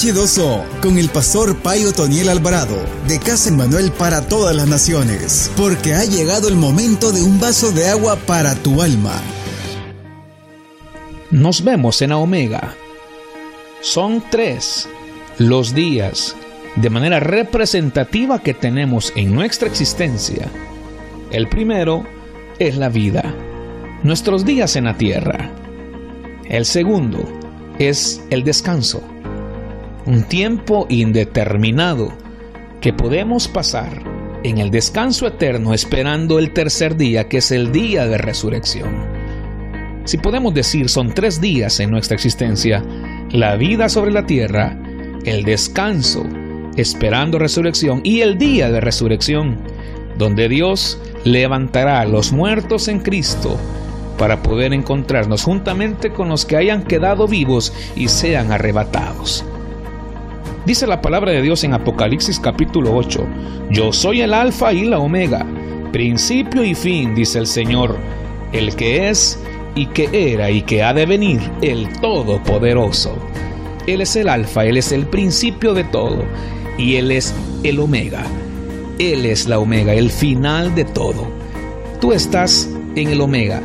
H2O con el pastor Payo Toniel Alvarado de Casa Manuel para todas las naciones, porque ha llegado el momento de un vaso de agua para tu alma. Nos vemos en Omega. Son tres los días de manera representativa que tenemos en nuestra existencia. El primero es la vida, nuestros días en la tierra. El segundo es el descanso, un tiempo indeterminado que podemos pasar en el descanso eterno esperando el tercer día que es el día de resurrección. Si podemos decir son tres días en nuestra existencia, la vida sobre la tierra, el descanso esperando resurrección y el día de resurrección, donde Dios levantará a los muertos en Cristo para poder encontrarnos juntamente con los que hayan quedado vivos y sean arrebatados. Dice la palabra de Dios en Apocalipsis capítulo 8, Yo soy el alfa y la omega, principio y fin, dice el Señor, el que es y que era y que ha de venir, el Todopoderoso. Él es el alfa, Él es el principio de todo y Él es el omega. Él es la omega, el final de todo. Tú estás en el omega.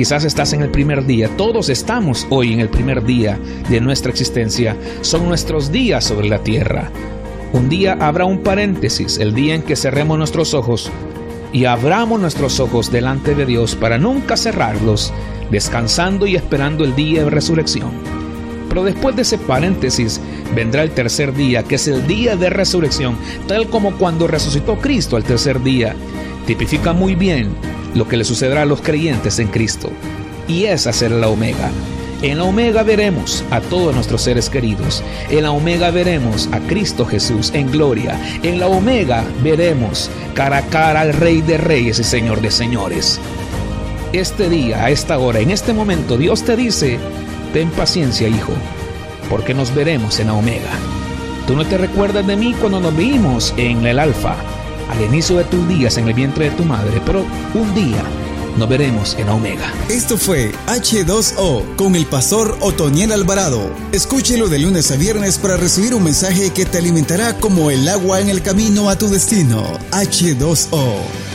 Quizás estás en el primer día. Todos estamos hoy en el primer día de nuestra existencia. Son nuestros días sobre la tierra. Un día habrá un paréntesis, el día en que cerremos nuestros ojos y abramos nuestros ojos delante de Dios para nunca cerrarlos, descansando y esperando el día de resurrección. Pero después de ese paréntesis vendrá el tercer día, que es el día de resurrección, tal como cuando resucitó Cristo al tercer día. Tipifica muy bien lo que le sucederá a los creyentes en Cristo. Y esa será la omega. En la omega veremos a todos nuestros seres queridos. En la omega veremos a Cristo Jesús en gloria. En la omega veremos cara a cara al Rey de Reyes y Señor de Señores. Este día, a esta hora, en este momento, Dios te dice, Ten paciencia, hijo, porque nos veremos en la Omega. Tú no te recuerdas de mí cuando nos vimos en el Alfa, al inicio de tus días en el vientre de tu madre, pero un día nos veremos en Omega. Esto fue H2O con el pastor Otoniel Alvarado. Escúchelo de lunes a viernes para recibir un mensaje que te alimentará como el agua en el camino a tu destino. H2O.